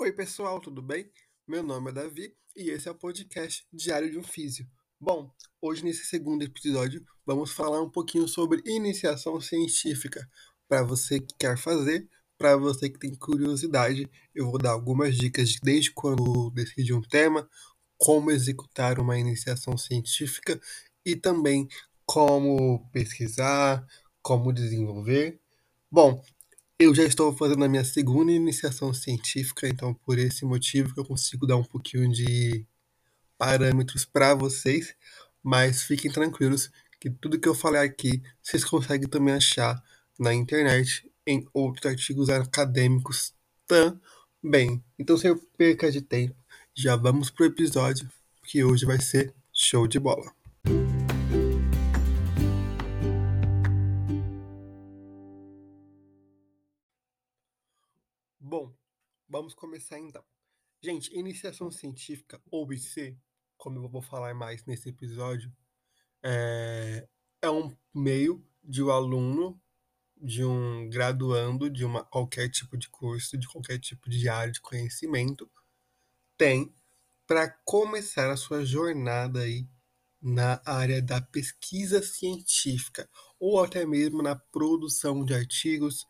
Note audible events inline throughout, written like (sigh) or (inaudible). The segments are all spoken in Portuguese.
Oi, pessoal, tudo bem? Meu nome é Davi e esse é o podcast Diário de um Físio. Bom, hoje nesse segundo episódio vamos falar um pouquinho sobre iniciação científica. Para você que quer fazer, para você que tem curiosidade, eu vou dar algumas dicas de desde quando decidi um tema, como executar uma iniciação científica e também como pesquisar, como desenvolver. Bom, eu já estou fazendo a minha segunda iniciação científica, então por esse motivo que eu consigo dar um pouquinho de parâmetros para vocês, mas fiquem tranquilos que tudo que eu falei aqui vocês conseguem também achar na internet em outros artigos acadêmicos também. Então sem perca de tempo, já vamos pro episódio que hoje vai ser show de bola. Vamos começar então. Gente, iniciação científica ou IC, como eu vou falar mais nesse episódio, é, é um meio de um aluno, de um graduando de uma, qualquer tipo de curso, de qualquer tipo de área de conhecimento, tem para começar a sua jornada aí na área da pesquisa científica ou até mesmo na produção de artigos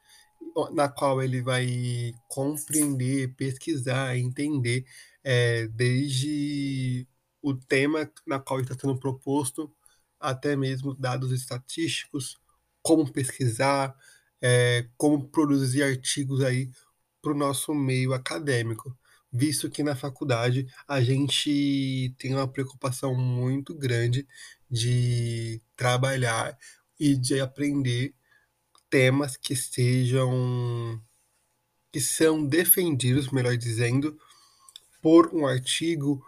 na qual ele vai compreender, pesquisar, entender é, desde o tema na qual está sendo proposto, até mesmo dados estatísticos, como pesquisar, é, como produzir artigos aí para o nosso meio acadêmico, visto que na faculdade a gente tem uma preocupação muito grande de trabalhar e de aprender temas que sejam que são defendidos, melhor dizendo, por um artigo,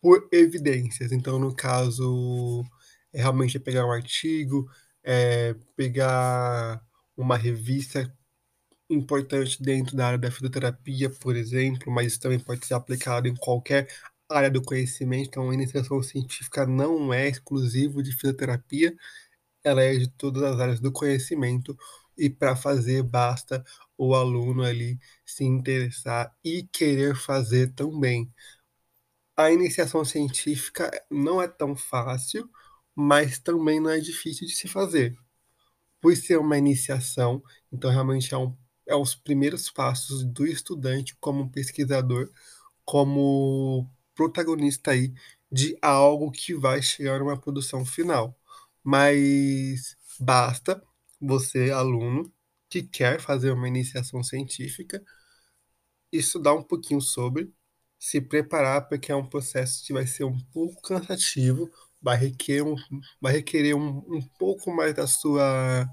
por evidências. Então, no caso, é realmente pegar um artigo, é pegar uma revista importante dentro da área da fisioterapia, por exemplo, mas isso também pode ser aplicado em qualquer área do conhecimento. Então, a iniciação científica não é exclusivo de fisioterapia, ela é de todas as áreas do conhecimento e para fazer basta o aluno ali se interessar e querer fazer também. A iniciação científica não é tão fácil, mas também não é difícil de se fazer. Por ser uma iniciação, então realmente é, um, é os primeiros passos do estudante como pesquisador, como protagonista aí de algo que vai chegar a uma produção final mas basta você, aluno, que quer fazer uma iniciação científica, estudar um pouquinho sobre, se preparar, porque é um processo que vai ser um pouco cansativo, vai requerer um, vai requerer um, um pouco mais da sua,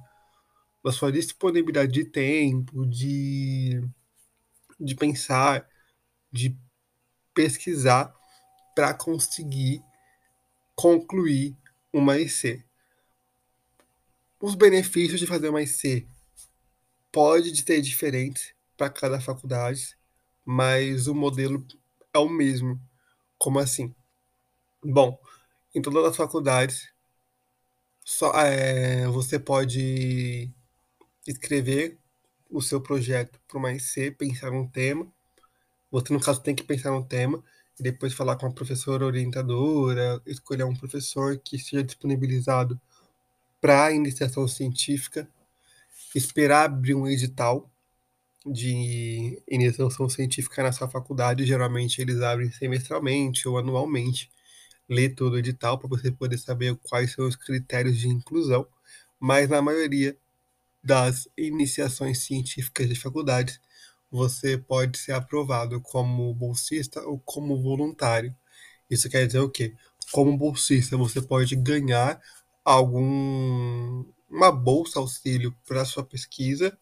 da sua disponibilidade de tempo, de, de pensar, de pesquisar para conseguir concluir uma IC. Os benefícios de fazer uma IC pode ser diferente para cada faculdade, mas o modelo é o mesmo. Como assim? Bom, em todas as faculdades, só, é, você pode escrever o seu projeto para uma IC, pensar um tema. Você, no caso, tem que pensar um tema e depois falar com a professora orientadora, escolher um professor que esteja disponibilizado para a iniciação científica, esperar abrir um edital de iniciação científica na sua faculdade. Geralmente eles abrem semestralmente ou anualmente. Ler todo o edital para você poder saber quais são os critérios de inclusão. Mas na maioria das iniciações científicas de faculdades, você pode ser aprovado como bolsista ou como voluntário. Isso quer dizer o quê? Como bolsista, você pode ganhar algum uma bolsa auxílio para sua pesquisa,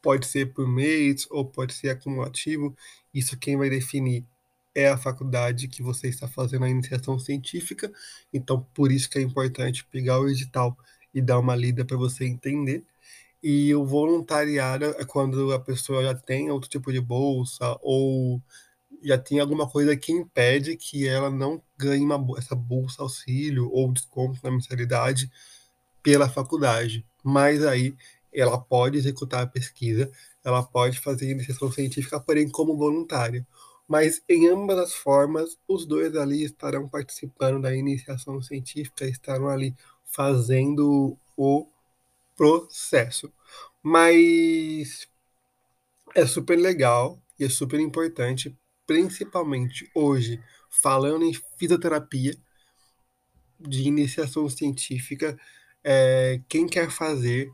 pode ser por mês ou pode ser acumulativo. Isso quem vai definir é a faculdade que você está fazendo a iniciação científica. Então, por isso que é importante pegar o edital e dar uma lida para você entender. E o voluntariado é quando a pessoa já tem outro tipo de bolsa ou já tem alguma coisa que impede que ela não ganhe uma, essa bolsa auxílio ou desconto na mensalidade pela faculdade. Mas aí ela pode executar a pesquisa, ela pode fazer iniciação científica, porém como voluntária. Mas em ambas as formas, os dois ali estarão participando da iniciação científica, estarão ali fazendo o processo. Mas é super legal e é super importante, principalmente hoje, falando em fisioterapia, de iniciação científica, é, quem quer fazer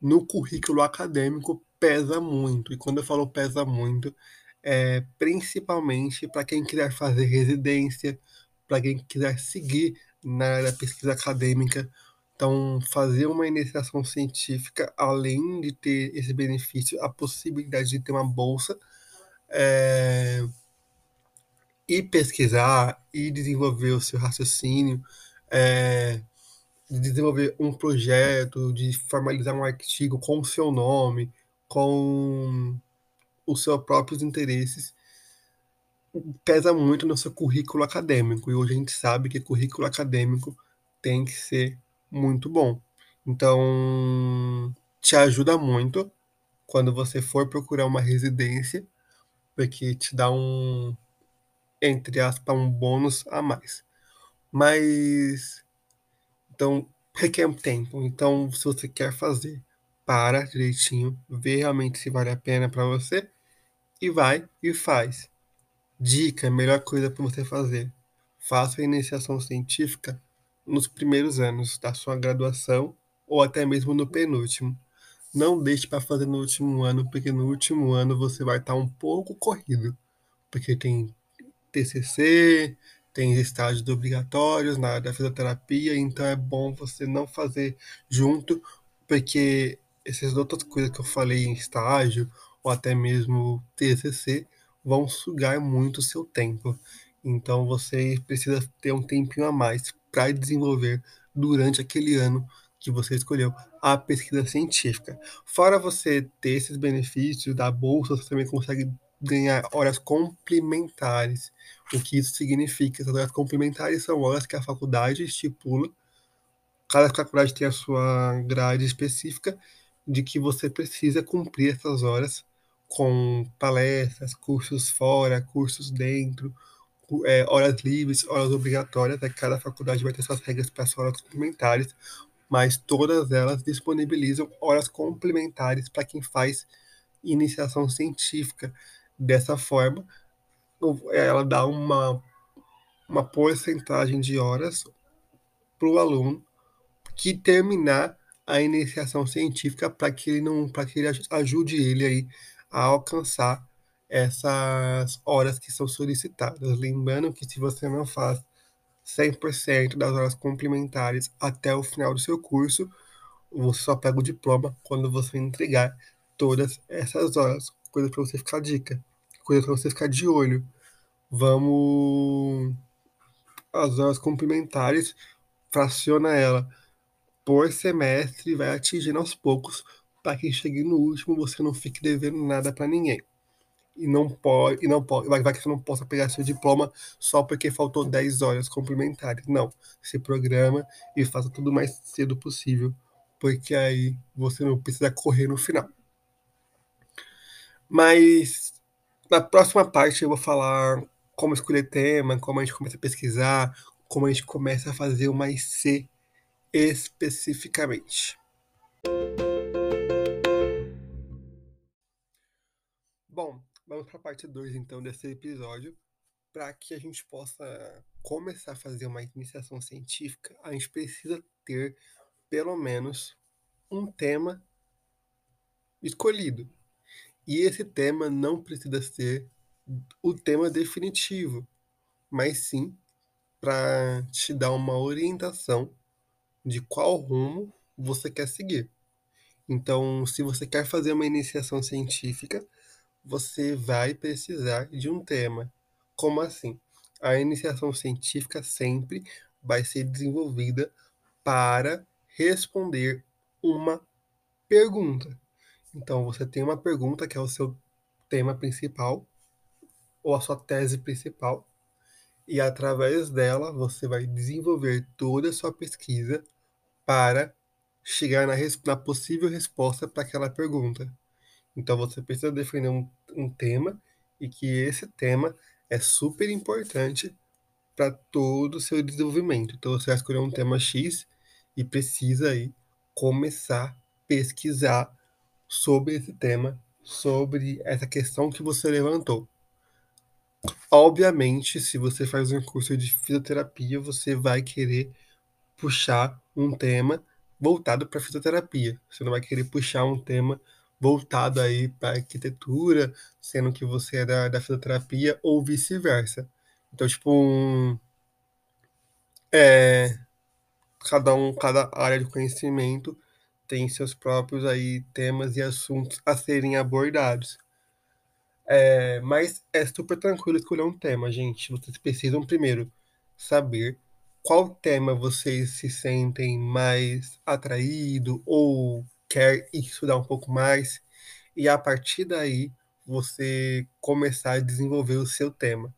no currículo acadêmico pesa muito. E quando eu falo pesa muito, é principalmente para quem quiser fazer residência, para quem quiser seguir na área da pesquisa acadêmica. Então, fazer uma iniciação científica, além de ter esse benefício, a possibilidade de ter uma bolsa, é, e pesquisar e desenvolver o seu raciocínio, é, de desenvolver um projeto, de formalizar um artigo com o seu nome, com os seus próprios interesses, pesa muito no seu currículo acadêmico. E hoje a gente sabe que currículo acadêmico tem que ser muito bom. Então, te ajuda muito quando você for procurar uma residência, porque te dá um, entre aspas, um bônus a mais. Mas, então, requer um tempo. Então, se você quer fazer, para direitinho, vê realmente se vale a pena para você e vai e faz. Dica, melhor coisa para você fazer. Faça a iniciação científica nos primeiros anos da sua graduação ou até mesmo no penúltimo. Não deixe para fazer no último ano, porque no último ano você vai estar um pouco corrido, porque tem TCC, tem estágios obrigatórios na área da fisioterapia, então é bom você não fazer junto, porque essas outras coisas que eu falei em estágio, ou até mesmo TCC, vão sugar muito o seu tempo. Então você precisa ter um tempinho a mais para desenvolver durante aquele ano que você escolheu a pesquisa científica. Fora você ter esses benefícios da bolsa, você também consegue ganhar horas complementares. O que isso significa? Essas horas complementares são horas que a faculdade estipula. Cada faculdade tem a sua grade específica de que você precisa cumprir essas horas com palestras, cursos fora, cursos dentro, é, horas livres, horas obrigatórias. Né? Cada faculdade vai ter suas regras para as horas complementares, mas todas elas disponibilizam horas complementares para quem faz iniciação científica. Dessa forma, ela dá uma, uma porcentagem de horas para o aluno que terminar a iniciação científica para que ele não para que ele ajude ele aí a alcançar essas horas que são solicitadas. Lembrando que se você não faz 100% das horas complementares até o final do seu curso, você só pega o diploma quando você entregar todas essas horas. Coisa para você ficar dica, coisa para você ficar de olho. Vamos as horas complementares, fraciona ela por semestre vai atingindo aos poucos para que chegue no último você não fique devendo nada para ninguém. E não pode, e não pode, vai, que você não possa pegar seu diploma só porque faltou 10 horas complementares. Não, se programa e faça tudo o mais cedo possível, porque aí você não precisa correr no final. Mas na próxima parte eu vou falar como escolher tema, como a gente começa a pesquisar, como a gente começa a fazer uma IC especificamente. Bom, vamos para a parte 2 então desse episódio. Para que a gente possa começar a fazer uma iniciação científica, a gente precisa ter pelo menos um tema escolhido. E esse tema não precisa ser o tema definitivo, mas sim para te dar uma orientação de qual rumo você quer seguir. Então, se você quer fazer uma iniciação científica, você vai precisar de um tema. Como assim? A iniciação científica sempre vai ser desenvolvida para responder uma pergunta. Então, você tem uma pergunta que é o seu tema principal, ou a sua tese principal, e através dela você vai desenvolver toda a sua pesquisa para chegar na, na possível resposta para aquela pergunta. Então você precisa definir um, um tema e que esse tema é super importante para todo o seu desenvolvimento. Então você vai escolher um tema X e precisa aí começar a pesquisar sobre esse tema, sobre essa questão que você levantou. Obviamente, se você faz um curso de fisioterapia, você vai querer puxar um tema voltado para fisioterapia. Você não vai querer puxar um tema voltado aí para arquitetura, sendo que você é da, da fisioterapia ou vice-versa. Então, tipo, um, é, cada um, cada área de conhecimento tem seus próprios aí temas e assuntos a serem abordados. É, mas é super tranquilo escolher um tema, gente. Vocês precisam primeiro saber qual tema vocês se sentem mais atraído ou quer estudar um pouco mais e a partir daí você começar a desenvolver o seu tema.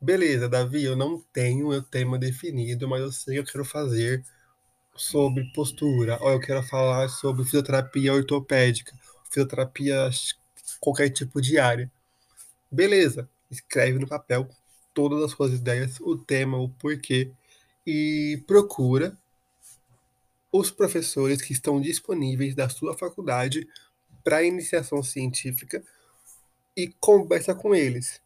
Beleza, Davi, eu não tenho meu tema definido, mas eu sei que eu quero fazer sobre postura, ou eu quero falar sobre fisioterapia ortopédica, fisioterapia qualquer tipo de área. Beleza, escreve no papel todas as suas ideias, o tema, o porquê, e procura os professores que estão disponíveis da sua faculdade para iniciação científica e conversa com eles,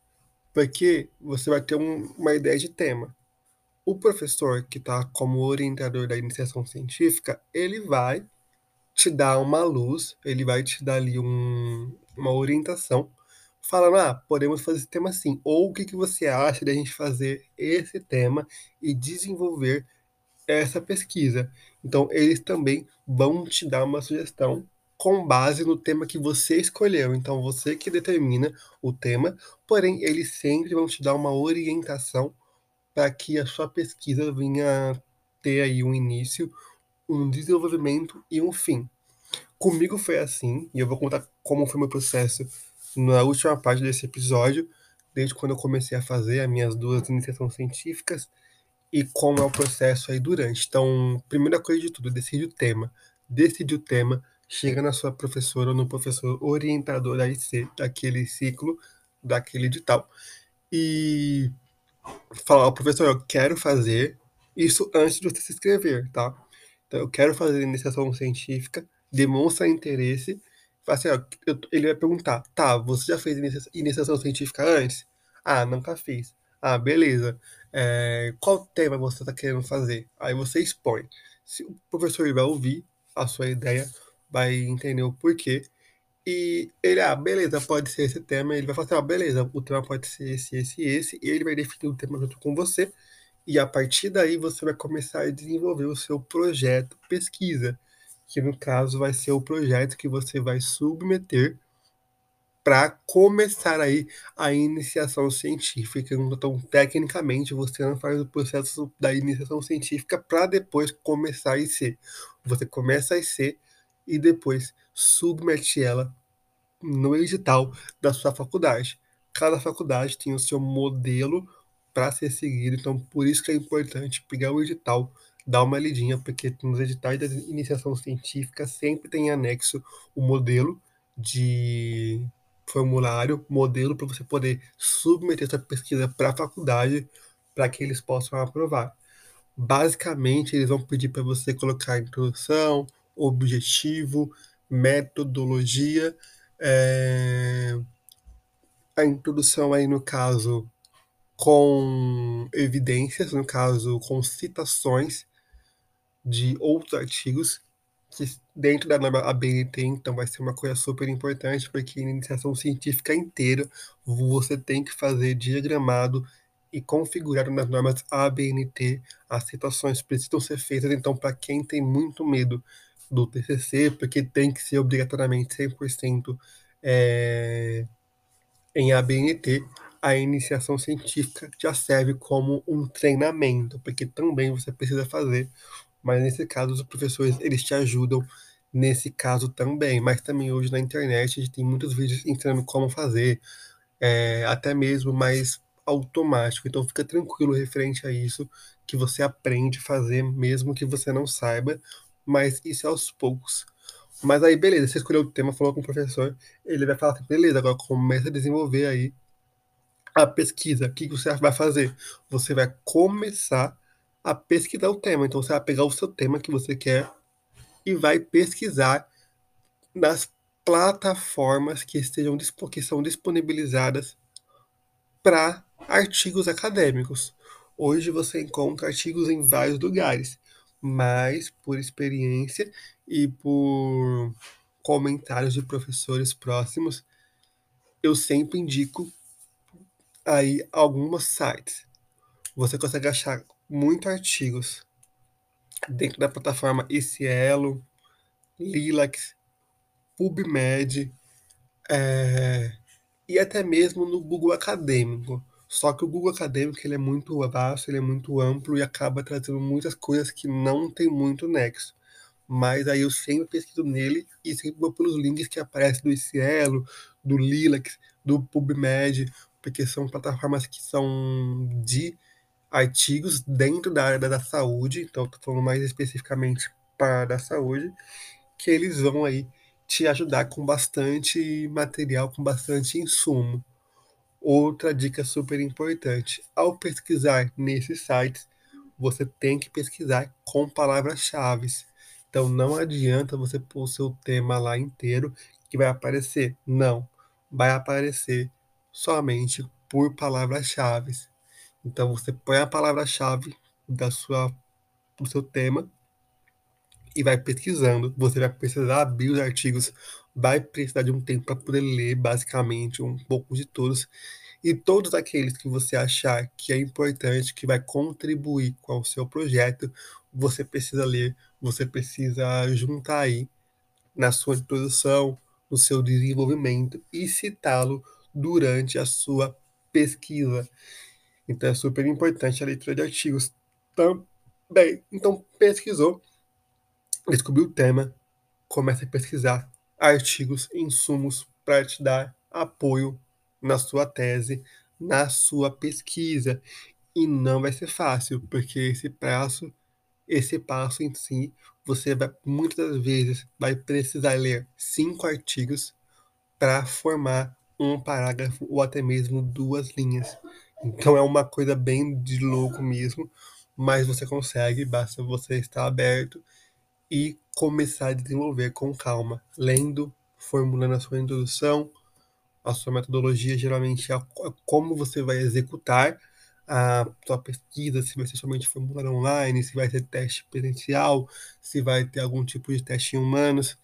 porque você vai ter um, uma ideia de tema. O professor que está como orientador da iniciação científica, ele vai te dar uma luz, ele vai te dar ali um, uma orientação, falando, ah, podemos fazer esse tema assim, ou o que, que você acha de a gente fazer esse tema e desenvolver essa pesquisa. Então, eles também vão te dar uma sugestão com base no tema que você escolheu. Então, você que determina o tema, porém, eles sempre vão te dar uma orientação para que a sua pesquisa venha ter aí um início, um desenvolvimento e um fim. Comigo foi assim, e eu vou contar como foi meu processo na última parte desse episódio, desde quando eu comecei a fazer as minhas duas iniciações científicas e como é o processo aí durante. Então, primeira coisa de tudo, decide o tema. Decide o tema, chega na sua professora ou no professor orientador da IC, daquele ciclo, daquele edital, e falar, oh, professor, eu quero fazer isso antes de você se inscrever, tá? Então, eu quero fazer iniciação científica, demonstra interesse, assim, eu, ele vai perguntar, tá, você já fez iniciação científica antes? Ah, nunca fiz. Ah, beleza. É, qual tema você está querendo fazer? Aí você expõe. Se o professor vai ouvir a sua ideia, vai entender o porquê. E ele, ah, beleza, pode ser esse tema. Ele vai falar assim, ah, beleza, o tema pode ser esse, esse, esse. E ele vai definir o tema junto com você. E a partir daí você vai começar a desenvolver o seu projeto pesquisa, que no caso vai ser o projeto que você vai submeter para começar aí a iniciação científica. Então, tecnicamente, você não faz o processo da iniciação científica para depois começar a IC. Você começa a IC e depois submete ela no edital da sua faculdade. Cada faculdade tem o seu modelo para ser seguido, então por isso que é importante pegar o edital, dar uma lidinha, porque nos editais da iniciação científica sempre tem anexo o modelo de formulário, modelo para você poder submeter sua pesquisa para a faculdade para que eles possam aprovar. Basicamente, eles vão pedir para você colocar introdução, objetivo, metodologia, é... a introdução aí no caso com evidências, no caso com citações de outros artigos que dentro da norma ABNT, então vai ser uma coisa super importante, porque na iniciação científica inteira você tem que fazer diagramado e configurado nas normas ABNT, as situações precisam ser feitas, então para quem tem muito medo do TCC, porque tem que ser obrigatoriamente 100% é, em ABNT, a iniciação científica já serve como um treinamento, porque também você precisa fazer. Mas nesse caso os professores eles te ajudam nesse caso também. Mas também hoje na internet a gente tem muitos vídeos ensinando como fazer, é, até mesmo mais automático. Então fica tranquilo referente a isso, que você aprende a fazer mesmo que você não saiba. mas isso é aos poucos. Mas aí, beleza, você escolheu o tema, falou com o professor, ele vai falar assim, beleza, agora começa a desenvolver aí a pesquisa. O que você vai fazer? Você vai começar a pesquisar o tema. Então, você vai pegar o seu tema que você quer e vai pesquisar nas plataformas que estejam que são disponibilizadas para artigos acadêmicos. Hoje você encontra artigos em vários lugares, mas por experiência e por comentários de professores próximos, eu sempre indico aí alguns sites. Você consegue achar muitos artigos dentro da plataforma ICIELO, Lilacs, PubMed é, e até mesmo no Google Acadêmico. Só que o Google Acadêmico ele é muito vasto, ele é muito amplo e acaba trazendo muitas coisas que não tem muito nexo. Mas aí eu sempre pesquiso nele e sempre vou pelos links que aparecem do ICIELO, do Lilacs, do PubMed, porque são plataformas que são de artigos dentro da área da saúde, então estou falando mais especificamente para a da saúde, que eles vão aí te ajudar com bastante material, com bastante insumo. Outra dica super importante: ao pesquisar nesses sites, você tem que pesquisar com palavras-chave. Então não adianta você pôr o seu tema lá inteiro que vai aparecer. Não, vai aparecer somente por palavras-chave. Então você põe a palavra-chave da sua do seu tema e vai pesquisando. Você vai precisar abrir os artigos, vai precisar de um tempo para poder ler basicamente um pouco de todos. E todos aqueles que você achar que é importante, que vai contribuir com o seu projeto, você precisa ler, você precisa juntar aí na sua introdução, no seu desenvolvimento e citá-lo durante a sua pesquisa. Então é super importante a leitura de artigos também. Então pesquisou, descobriu o tema, comece a pesquisar artigos, insumos para te dar apoio na sua tese, na sua pesquisa. E não vai ser fácil, porque esse passo, esse passo em si, você vai muitas vezes vai precisar ler cinco artigos para formar um parágrafo ou até mesmo duas linhas. Então é uma coisa bem de louco mesmo, mas você consegue, basta você estar aberto e começar a desenvolver com calma, lendo, formulando a sua introdução, a sua metodologia, geralmente é como você vai executar a sua pesquisa, se vai ser somente formulário online, se vai ser teste presencial, se vai ter algum tipo de teste em humanos.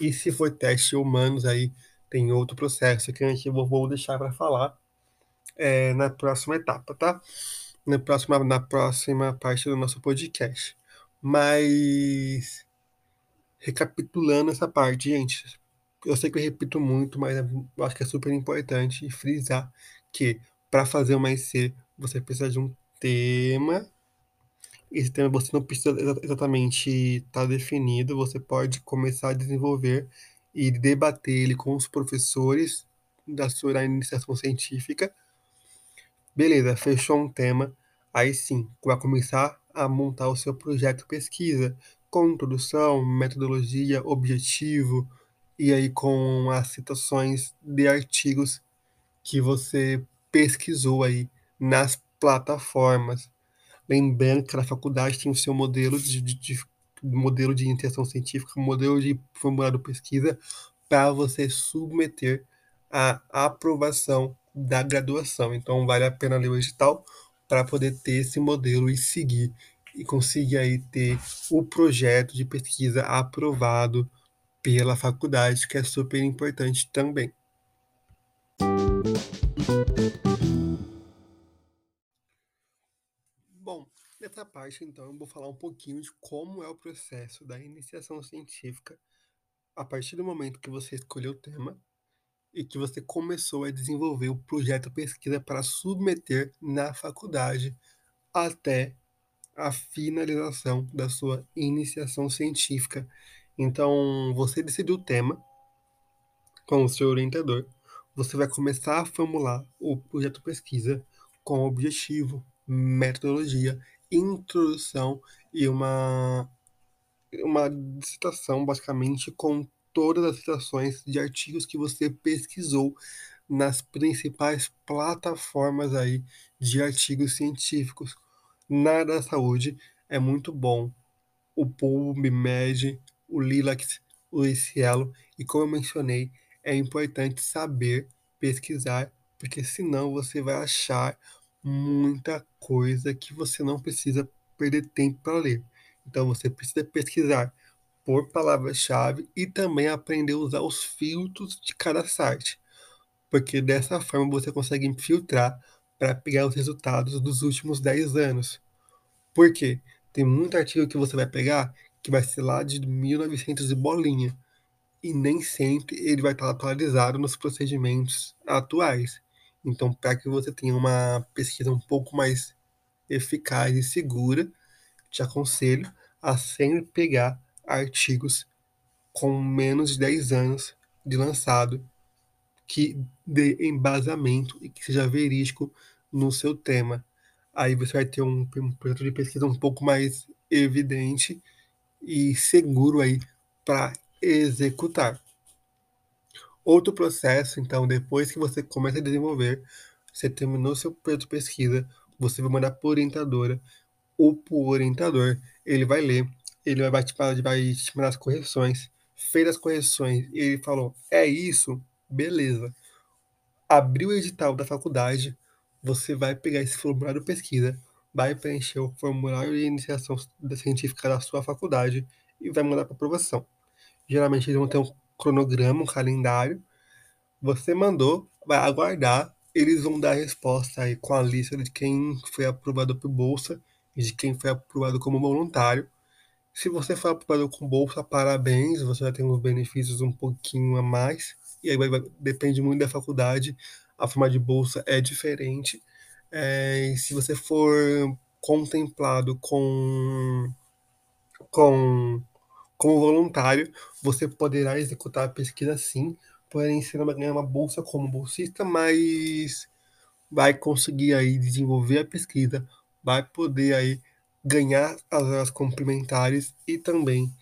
E se for teste em humanos, aí tem outro processo que a gente vou deixar para falar é, na próxima etapa, tá? Na próxima, na próxima parte do nosso podcast. Mas recapitulando essa parte, gente, eu sei que eu repito muito, mas eu acho que é super importante frisar que para fazer uma IC você precisa de um tema. Esse tema você não precisa exatamente estar tá definido, você pode começar a desenvolver e debater ele com os professores da sua iniciação científica. Beleza, fechou um tema. Aí sim, vai começar a montar o seu projeto de pesquisa com introdução, metodologia, objetivo, e aí com as citações de artigos que você pesquisou aí nas plataformas. Lembrando que a faculdade tem o seu modelo de, de, de modelo de científica, modelo de formulário de pesquisa para você submeter a aprovação da graduação. Então vale a pena ler o edital para poder ter esse modelo e seguir e conseguir aí ter o projeto de pesquisa aprovado pela faculdade, que é super importante também. Bom, nessa parte então eu vou falar um pouquinho de como é o processo da iniciação científica a partir do momento que você escolheu o tema e que você começou a desenvolver o projeto pesquisa para submeter na faculdade até a finalização da sua iniciação científica. Então, você decidiu o tema com o seu orientador, você vai começar a formular o projeto pesquisa com objetivo, metodologia, introdução e uma uma dissertação, basicamente, com todas as citações de artigos que você pesquisou nas principais plataformas aí de artigos científicos. Na área da saúde é muito bom o PubMed, o Lilacs, o Cielo, e como eu mencionei, é importante saber pesquisar, porque senão você vai achar muita coisa que você não precisa perder tempo para ler. Então você precisa pesquisar por palavra-chave e também aprender a usar os filtros de cada site, porque dessa forma você consegue filtrar para pegar os resultados dos últimos 10 anos. Por quê? Tem muito artigo que você vai pegar que vai ser lá de 1900 e bolinha, e nem sempre ele vai estar atualizado nos procedimentos atuais. Então, para que você tenha uma pesquisa um pouco mais eficaz e segura, te aconselho a sempre pegar artigos com menos de 10 anos de lançado que dê embasamento e que seja verídico no seu tema. Aí você vai ter um, um projeto de pesquisa um pouco mais evidente e seguro aí para executar. Outro processo, então, depois que você começa a desenvolver, você terminou seu projeto de pesquisa, você vai mandar para orientadora, ou para orientador, ele vai ler, ele vai vai te mandar as correções, fez as correções, e ele falou, é isso, beleza. Abriu o edital da faculdade, você vai pegar esse formulário de pesquisa, vai preencher o formulário de iniciação científica da sua faculdade e vai mandar para aprovação. Geralmente eles vão ter um cronograma, um calendário. Você mandou, vai aguardar, eles vão dar a resposta aí com a lista de quem foi aprovado por bolsa e de quem foi aprovado como voluntário. Se você for aprovado com bolsa, parabéns, você vai ter uns benefícios um pouquinho a mais. E aí vai, vai, depende muito da faculdade, a forma de bolsa é diferente. É, se você for contemplado com, com como voluntário, você poderá executar a pesquisa sim, porém você não vai ganhar uma bolsa como bolsista, mas vai conseguir aí desenvolver a pesquisa, vai poder aí ganhar as horas complementares e também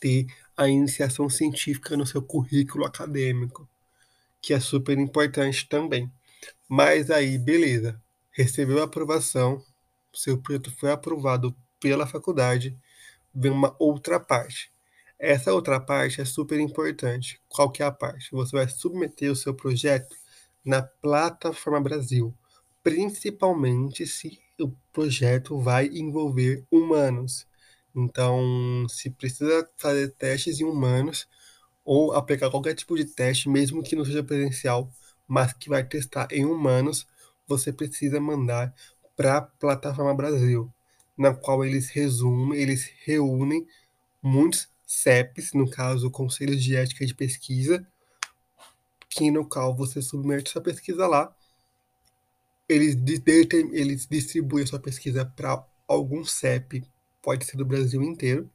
ter a iniciação científica no seu currículo acadêmico, que é super importante também. Mas aí, beleza, recebeu a aprovação, seu projeto foi aprovado pela faculdade, vem uma outra parte. Essa outra parte é super importante. Qual que é a parte? Você vai submeter o seu projeto na plataforma Brasil, principalmente se o projeto vai envolver humanos. Então, se precisa fazer testes em humanos ou aplicar qualquer tipo de teste, mesmo que não seja presencial, mas que vai testar em humanos, você precisa mandar para a plataforma Brasil, na qual eles resumem, eles reúnem muitos CEPs, no caso, Conselhos de Ética de Pesquisa, que no qual você submete sua pesquisa lá, eles, eles distribuem sua pesquisa para algum CEP, pode ser do Brasil inteiro,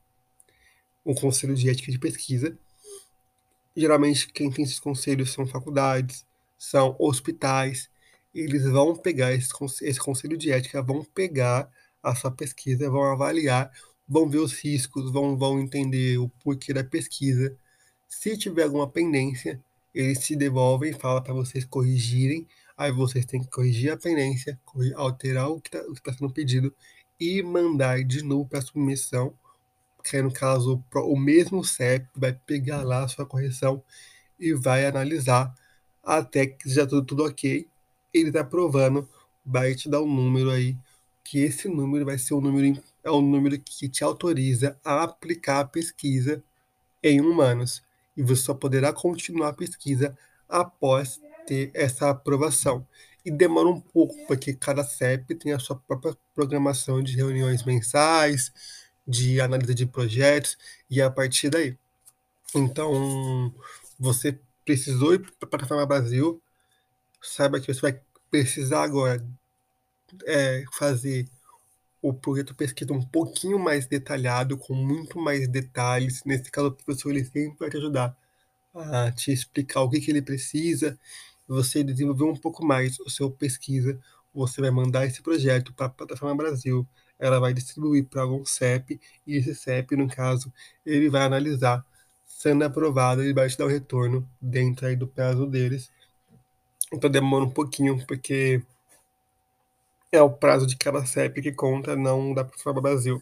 o Conselho de Ética de Pesquisa. Geralmente, quem tem esses conselhos são faculdades, são hospitais, eles vão pegar esse, esse conselho de ética, vão pegar a sua pesquisa, vão avaliar, vão ver os riscos, vão, vão entender o porquê da pesquisa. Se tiver alguma pendência, eles se devolvem falam para vocês corrigirem. Aí vocês têm que corrigir a pendência, alterar o que está tá sendo pedido e mandar de novo para submissão. Que no caso, o mesmo CEP vai pegar lá a sua correção e vai analisar até que já tudo, tudo ok ele está provando, vai te dar um número aí, que esse número vai ser o número, é o número que te autoriza a aplicar a pesquisa em humanos. E você só poderá continuar a pesquisa após ter essa aprovação. E demora um pouco, porque cada CEP tem a sua própria programação de reuniões mensais, de análise de projetos, e a partir daí. Então, você precisou ir para a Plataforma Brasil, saiba que você vai precisar agora é, fazer o projeto pesquisa um pouquinho mais detalhado, com muito mais detalhes. Nesse caso, o professor ele sempre vai te ajudar a te explicar o que, que ele precisa. Você desenvolver um pouco mais o seu pesquisa, você vai mandar esse projeto para a Plataforma Brasil. ela vai distribuir para algum CEP, e esse CEP, no caso, ele vai analisar. Sendo aprovado, ele vai te dar o retorno dentro aí do prazo deles. Então demora um pouquinho, porque é o prazo de cada CEP que conta, não da Forma Brasil.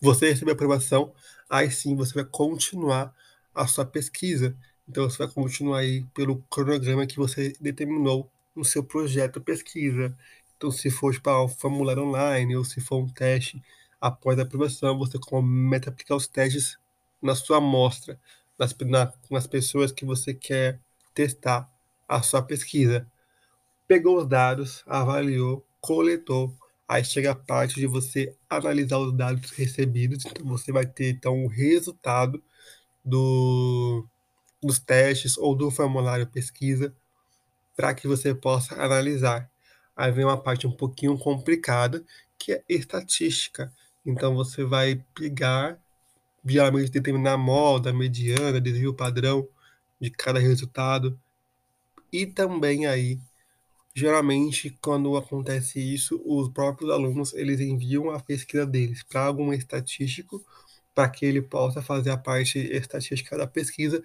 Você recebe a aprovação, aí sim você vai continuar a sua pesquisa. Então você vai continuar aí pelo cronograma que você determinou no seu projeto pesquisa. Então, se for para tipo, o formulário online ou se for um teste após a aprovação, você começa a aplicar os testes na sua amostra, nas, na, nas pessoas que você quer testar a sua pesquisa. Pegou os dados, avaliou, coletou, aí chega a parte de você analisar os dados recebidos, então você vai ter então o resultado do, dos testes ou do formulário pesquisa para que você possa analisar. Aí vem uma parte um pouquinho complicada, que é estatística. Então você vai pegar, geralmente determinar a moda, mediana, desvio padrão de cada resultado. E também aí, geralmente, quando acontece isso, os próprios alunos eles enviam a pesquisa deles para algum estatístico para que ele possa fazer a parte estatística da pesquisa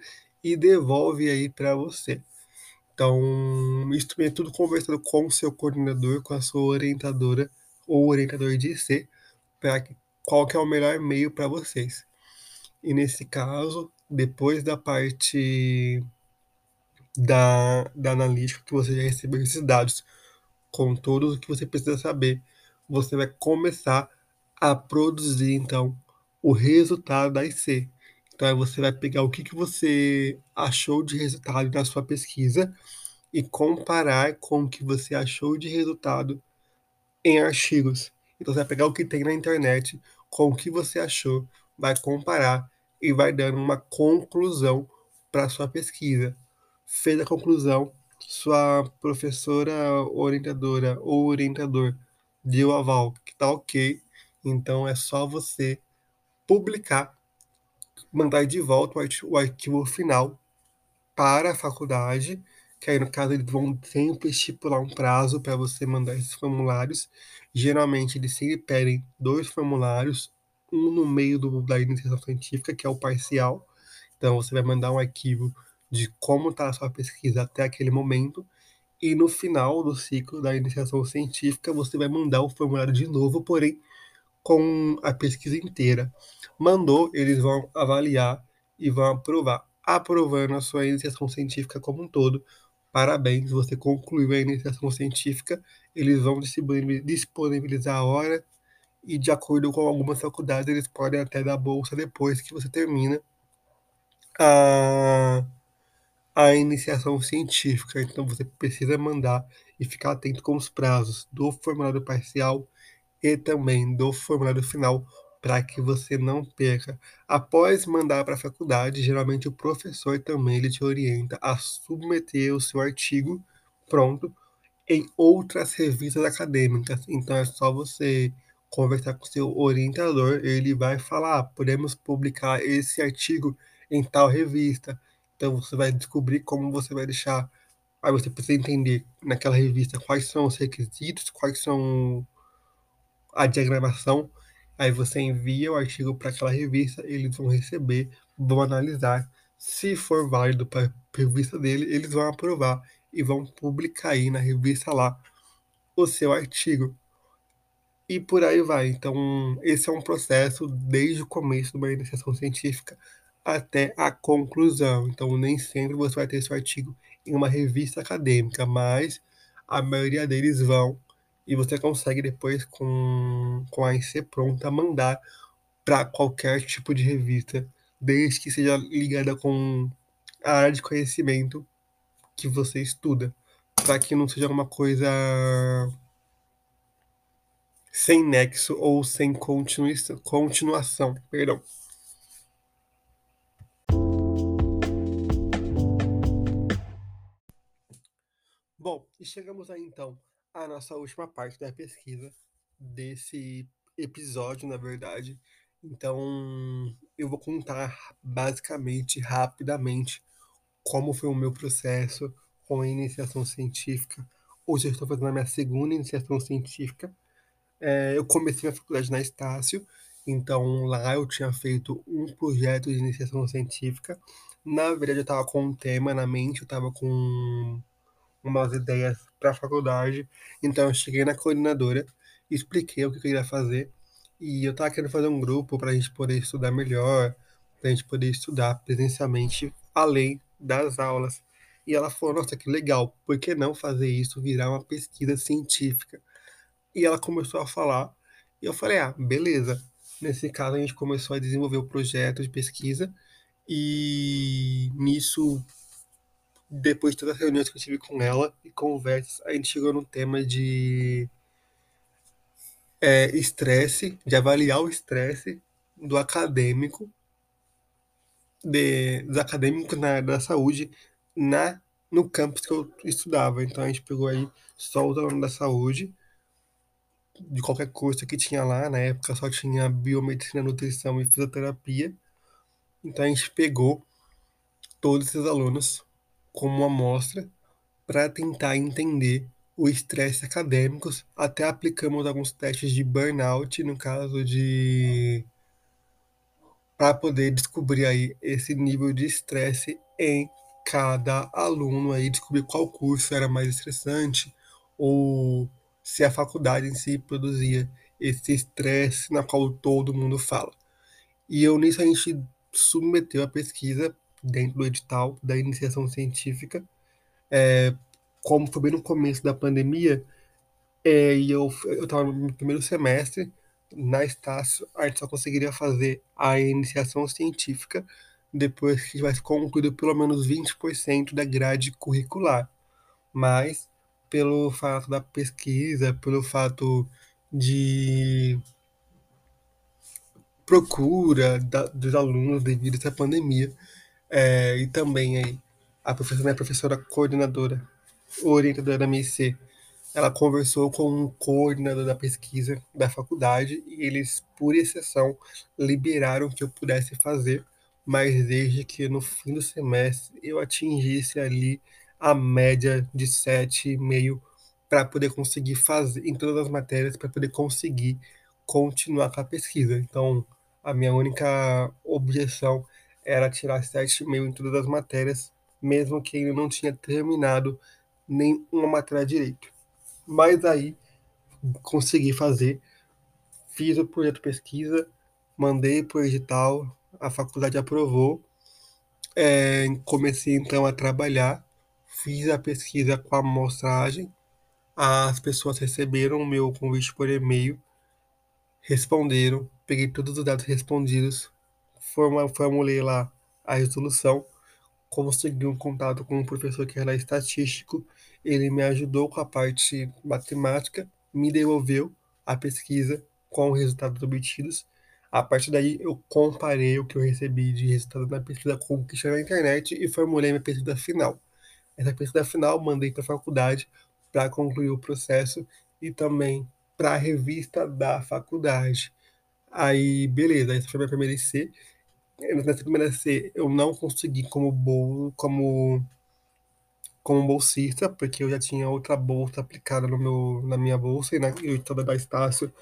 e devolve aí para você. Então, isso também é tudo conversando com o seu coordenador, com a sua orientadora ou orientador de IC, para qual que é o melhor meio para vocês. E nesse caso, depois da parte da, da analítica, que você já recebeu esses dados, com tudo o que você precisa saber, você vai começar a produzir, então, o resultado da IC. Então, você vai pegar o que, que você achou de resultado da sua pesquisa e comparar com o que você achou de resultado em artigos. Então, você vai pegar o que tem na internet com o que você achou, vai comparar e vai dando uma conclusão para sua pesquisa. Fez a conclusão, sua professora, orientadora ou orientador deu aval que está ok, então é só você publicar mandar de volta o arquivo final para a faculdade, que aí no caso eles vão sempre estipular um prazo para você mandar esses formulários. Geralmente eles sempre pedem dois formulários, um no meio do, da iniciação científica, que é o parcial. Então você vai mandar um arquivo de como está a sua pesquisa até aquele momento. E no final do ciclo da iniciação científica, você vai mandar o formulário de novo, porém com a pesquisa inteira. Mandou, eles vão avaliar e vão aprovar. Aprovando a sua iniciação científica como um todo, parabéns, você concluiu a iniciação científica. Eles vão disponibilizar a hora e, de acordo com algumas faculdades, eles podem até dar bolsa depois que você termina a, a iniciação científica. Então, você precisa mandar e ficar atento com os prazos do formulário parcial e também do formulário final para que você não perca. Após mandar para a faculdade, geralmente o professor também ele te orienta a submeter o seu artigo pronto em outras revistas acadêmicas. Então é só você conversar com seu orientador, ele vai falar: ah, podemos publicar esse artigo em tal revista. Então você vai descobrir como você vai deixar. Aí você precisa entender naquela revista quais são os requisitos, quais são a diagramação, aí você envia o artigo para aquela revista, eles vão receber, vão analisar. Se for válido para a revista dele, eles vão aprovar e vão publicar aí na revista lá o seu artigo. E por aí vai. Então, esse é um processo desde o começo de uma iniciação científica até a conclusão. Então, nem sempre você vai ter seu artigo em uma revista acadêmica, mas a maioria deles vão e você consegue depois com, com a IC pronta mandar para qualquer tipo de revista, desde que seja ligada com a área de conhecimento que você estuda, para que não seja uma coisa sem nexo ou sem continuação, continuação, perdão. Bom, e chegamos aí então a nossa última parte da pesquisa desse episódio, na verdade. Então, eu vou contar basicamente, rapidamente, como foi o meu processo com a iniciação científica. Hoje eu estou fazendo a minha segunda iniciação científica. É, eu comecei a faculdade na Estácio, então lá eu tinha feito um projeto de iniciação científica. Na verdade, eu estava com um tema na mente, eu estava com umas ideias para a faculdade, então eu cheguei na coordenadora, expliquei o que eu queria fazer, e eu estava querendo fazer um grupo para a gente poder estudar melhor, para a gente poder estudar presencialmente, além das aulas. E ela falou: Nossa, que legal, por que não fazer isso virar uma pesquisa científica? E ela começou a falar, e eu falei: Ah, beleza. Nesse caso, a gente começou a desenvolver o projeto de pesquisa, e nisso, depois de todas as reuniões que eu tive com ela e conversas, a gente chegou no tema de é, estresse, de avaliar o estresse do acadêmico, de, dos acadêmicos na área da saúde na, no campus que eu estudava. Então a gente pegou aí só os alunos da saúde, de qualquer curso que tinha lá, na época só tinha biomedicina, nutrição e fisioterapia. Então a gente pegou todos esses alunos como amostra para tentar entender o estresse acadêmico, até aplicamos alguns testes de burnout, no caso de para poder descobrir aí esse nível de estresse em cada aluno aí, descobrir qual curso era mais estressante ou se a faculdade em si produzia esse estresse na qual todo mundo fala. E eu nisso a gente submeteu a pesquisa dentro do edital da iniciação científica. É, como foi bem no começo da pandemia, é, e eu estava no primeiro semestre, na Estácio, a gente só conseguiria fazer a iniciação científica depois que tivesse concluído pelo menos 20% da grade curricular. Mas, pelo fato da pesquisa, pelo fato de procura da, dos alunos devido a essa pandemia, é, e também aí a professora, minha professora coordenadora, orientadora da MIC, ela conversou com o coordenador da pesquisa da faculdade e eles, por exceção, liberaram que eu pudesse fazer, mas desde que no fim do semestre eu atingisse ali a média de 7,5 para poder conseguir fazer em todas as matérias, para poder conseguir continuar com a pesquisa. Então, a minha única objeção era tirar 7,5 em todas as matérias, mesmo que ainda não tinha terminado nenhuma matéria direito. Mas aí consegui fazer, fiz o projeto pesquisa, mandei para o edital, a faculdade aprovou, é, comecei então a trabalhar, fiz a pesquisa com a amostragem, as pessoas receberam o meu convite por e-mail, responderam, peguei todos os dados respondidos, formulei lá a resolução, consegui um contato com um professor que era estatístico, ele me ajudou com a parte matemática, me devolveu a pesquisa com os resultados obtidos. A partir daí, eu comparei o que eu recebi de resultado na pesquisa com o que tinha na internet e formulei minha pesquisa final. Essa pesquisa final mandei para a faculdade para concluir o processo e também para a revista da faculdade. Aí, beleza, essa foi minha primeira IC. Nessa primeira IC, eu não consegui como, bol como, como bolsista, porque eu já tinha outra bolsa aplicada no meu, na minha bolsa, e na, eu estava da Estácio.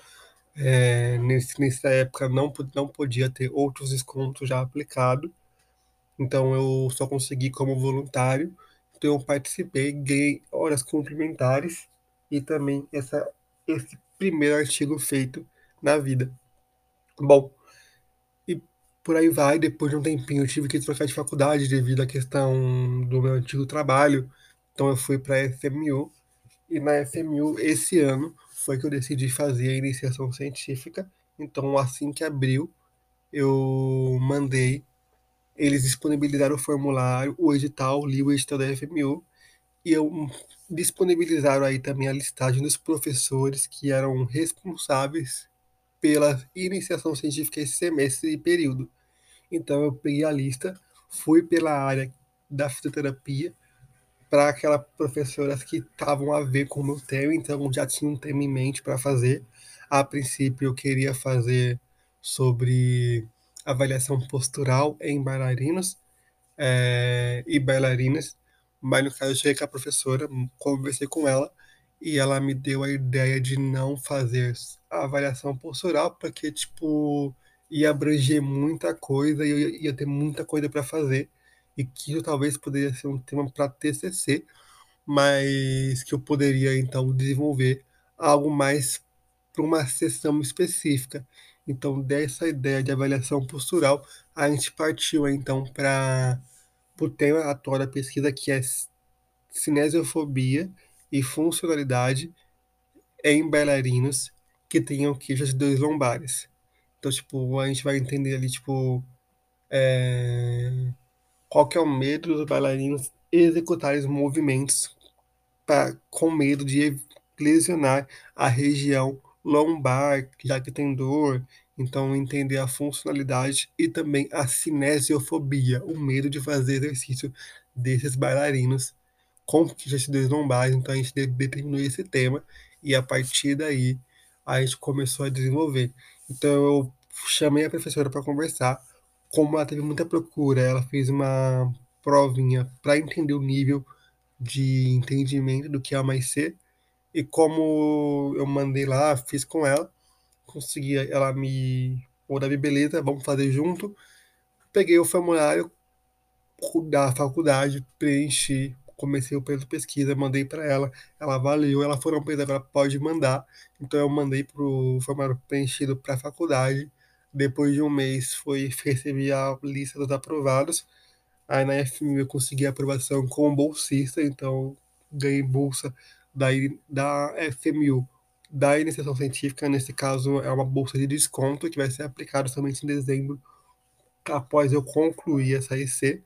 É, nesse, nessa época não, não podia ter outros descontos já aplicados, então eu só consegui como voluntário. Então eu participei, ganhei horas complementares e também essa, esse primeiro artigo feito na vida. Bom, e por aí vai, depois de um tempinho eu tive que trocar de faculdade devido à questão do meu antigo trabalho, então eu fui para a FMU, e na FMU esse ano foi que eu decidi fazer a iniciação científica, então assim que abriu, eu mandei, eles disponibilizaram o formulário, o edital, li o edital da FMU, e eu disponibilizaram aí também a listagem dos professores que eram responsáveis pela iniciação científica esse semestre e período. Então eu peguei a lista, fui pela área da fisioterapia para aquelas professoras que estavam a ver com o meu tema, então já tinha um tema em mente para fazer. A princípio eu queria fazer sobre avaliação postural em bailarinos é, e bailarinas, mas no caso eu cheguei com a professora, conversei com ela e ela me deu a ideia de não fazer avaliação postural, porque, tipo, ia abranger muita coisa e ia, ia ter muita coisa para fazer, e que talvez poderia ser um tema para TCC, mas que eu poderia, então, desenvolver algo mais para uma sessão específica. Então, dessa ideia de avaliação postural, a gente partiu, então, para o tema atual da pesquisa, que é cinesiofobia e funcionalidade em bailarinos que tenham queixas de dois lombares. Então, tipo, a gente vai entender ali, tipo, é... qual que é o medo dos bailarinos executarem os movimentos pra, com medo de lesionar a região lombar, já que tem dor. Então, entender a funcionalidade e também a cinesiofobia, o medo de fazer exercício desses bailarinos com dois lombares. Então, a gente determinou esse tema e a partir daí a gente começou a desenvolver. Então, eu chamei a professora para conversar. Como ela teve muita procura, ela fez uma provinha para entender o nível de entendimento do que é a mais C. E como eu mandei lá, fiz com ela, consegui ela me. Ô, Davi, beleza, vamos fazer junto. Peguei o formulário da faculdade, preenchi, comecei o de pesquisa, mandei para ela, ela avaliou, ela falou, não, agora pode mandar. Então eu mandei pro formulário preenchido para a faculdade. Depois de um mês, foi (laughs) recebi a lista dos aprovados. Aí na FMU eu consegui a aprovação como bolsista, então ganhei bolsa da, da FMU da iniciação científica. Nesse caso, é uma bolsa de desconto que vai ser aplicada somente em dezembro, após eu concluir essa IC.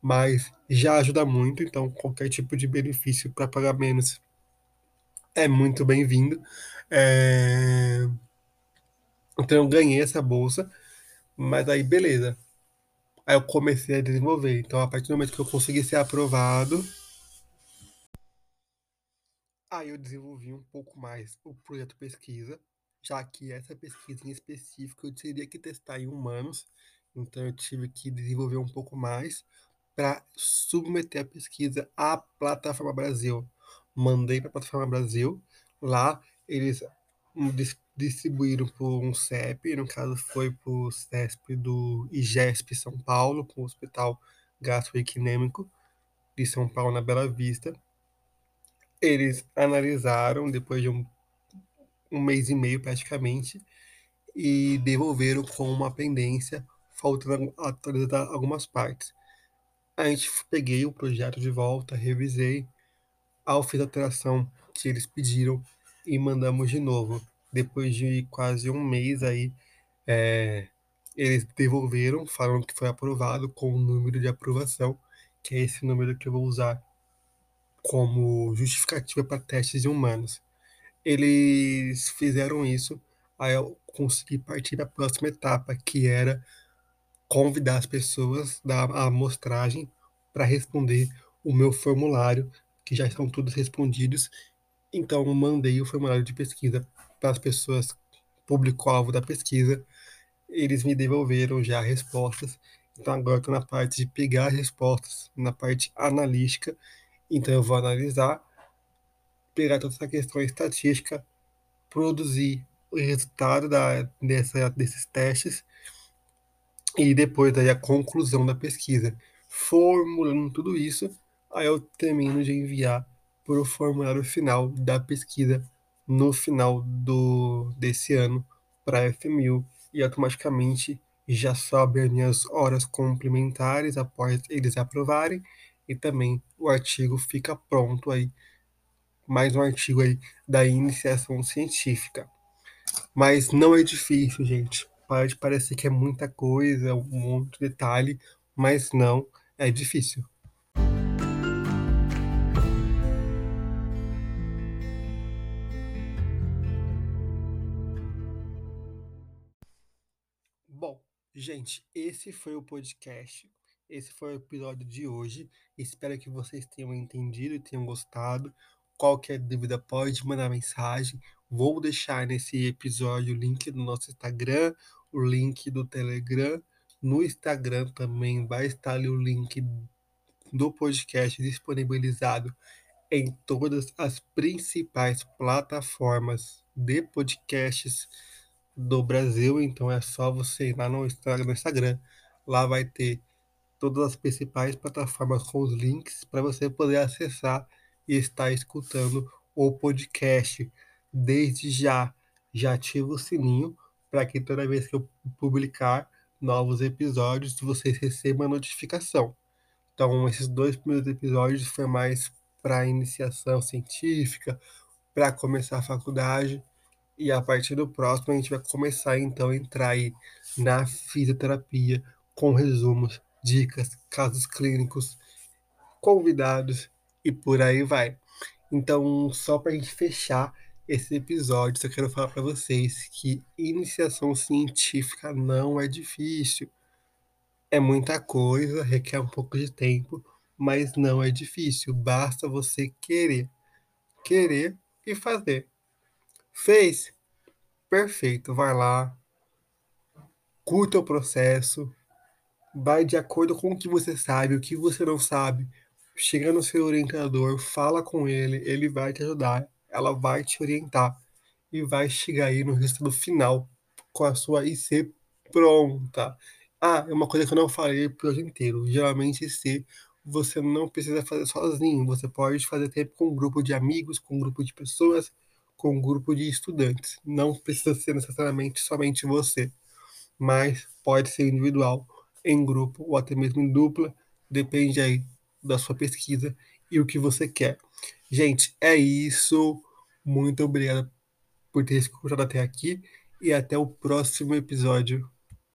Mas já ajuda muito, então qualquer tipo de benefício para pagar menos é muito bem-vindo. É... Então eu ganhei essa bolsa, mas aí beleza. Aí eu comecei a desenvolver. Então, a partir do momento que eu consegui ser aprovado, aí eu desenvolvi um pouco mais o projeto pesquisa, já que essa pesquisa em específico eu teria que testar em humanos, então eu tive que desenvolver um pouco mais para submeter a pesquisa à Plataforma Brasil. Mandei para a Plataforma Brasil, lá eles distribuíram por um CEP, no caso foi para o CESP do IGESP São Paulo, com o Hospital Gastroequinêmico de São Paulo, na Bela Vista. Eles analisaram, depois de um, um mês e meio praticamente, e devolveram com uma pendência, faltando atualizar algumas partes. A gente peguei o projeto de volta, revisei, ao fiz a alteração que eles pediram e mandamos de novo depois de quase um mês aí, é, eles devolveram, falaram que foi aprovado com o número de aprovação, que é esse número que eu vou usar como justificativa para testes humanos. Eles fizeram isso, aí eu consegui partir para a próxima etapa, que era convidar as pessoas da amostragem para responder o meu formulário, que já estão todos respondidos. Então, mandei o formulário de pesquisa para as pessoas público-alvo da pesquisa, eles me devolveram já respostas. Então agora estou na parte de pegar as respostas, na parte analítica. Então eu vou analisar, pegar toda essa questão estatística, produzir o resultado da, dessa, desses testes e depois daí a conclusão da pesquisa. Formulando tudo isso, aí eu termino de enviar para o formulário final da pesquisa no final do, desse ano para a FMU e automaticamente já sobe as minhas horas complementares após eles aprovarem e também o artigo fica pronto aí mais um artigo aí da iniciação científica mas não é difícil gente pode parecer que é muita coisa um monte de detalhe mas não é difícil Gente, esse foi o podcast. Esse foi o episódio de hoje. Espero que vocês tenham entendido e tenham gostado. Qualquer dúvida pode mandar mensagem. Vou deixar nesse episódio o link do nosso Instagram, o link do Telegram. No Instagram também vai estar ali o link do podcast disponibilizado em todas as principais plataformas de podcasts do Brasil. Então é só você ir lá no Instagram, lá vai ter todas as principais plataformas com os links para você poder acessar e estar escutando o podcast. Desde já, já ativa o sininho para que toda vez que eu publicar novos episódios vocês recebam a notificação. Então, esses dois primeiros episódios foi mais para iniciação científica, para começar a faculdade, e a partir do próximo a gente vai começar então a entrar aí na fisioterapia com resumos, dicas, casos clínicos, convidados e por aí vai. Então, só para a gente fechar esse episódio, só quero falar para vocês que iniciação científica não é difícil. É muita coisa, requer um pouco de tempo, mas não é difícil. Basta você querer. Querer e fazer. Fez? Perfeito. Vai lá. Curta o processo. Vai de acordo com o que você sabe, o que você não sabe. Chega no seu orientador, fala com ele, ele vai te ajudar, ela vai te orientar e vai chegar aí no resultado final com a sua IC pronta. Ah, é uma coisa que eu não falei o episódio inteiro. Geralmente IC você não precisa fazer sozinho, você pode fazer tempo com um grupo de amigos, com um grupo de pessoas, com um grupo de estudantes. Não precisa ser necessariamente somente você, mas pode ser individual, em grupo ou até mesmo em dupla, depende aí da sua pesquisa e o que você quer. Gente, é isso. Muito obrigado por ter escutado até aqui e até o próximo episódio.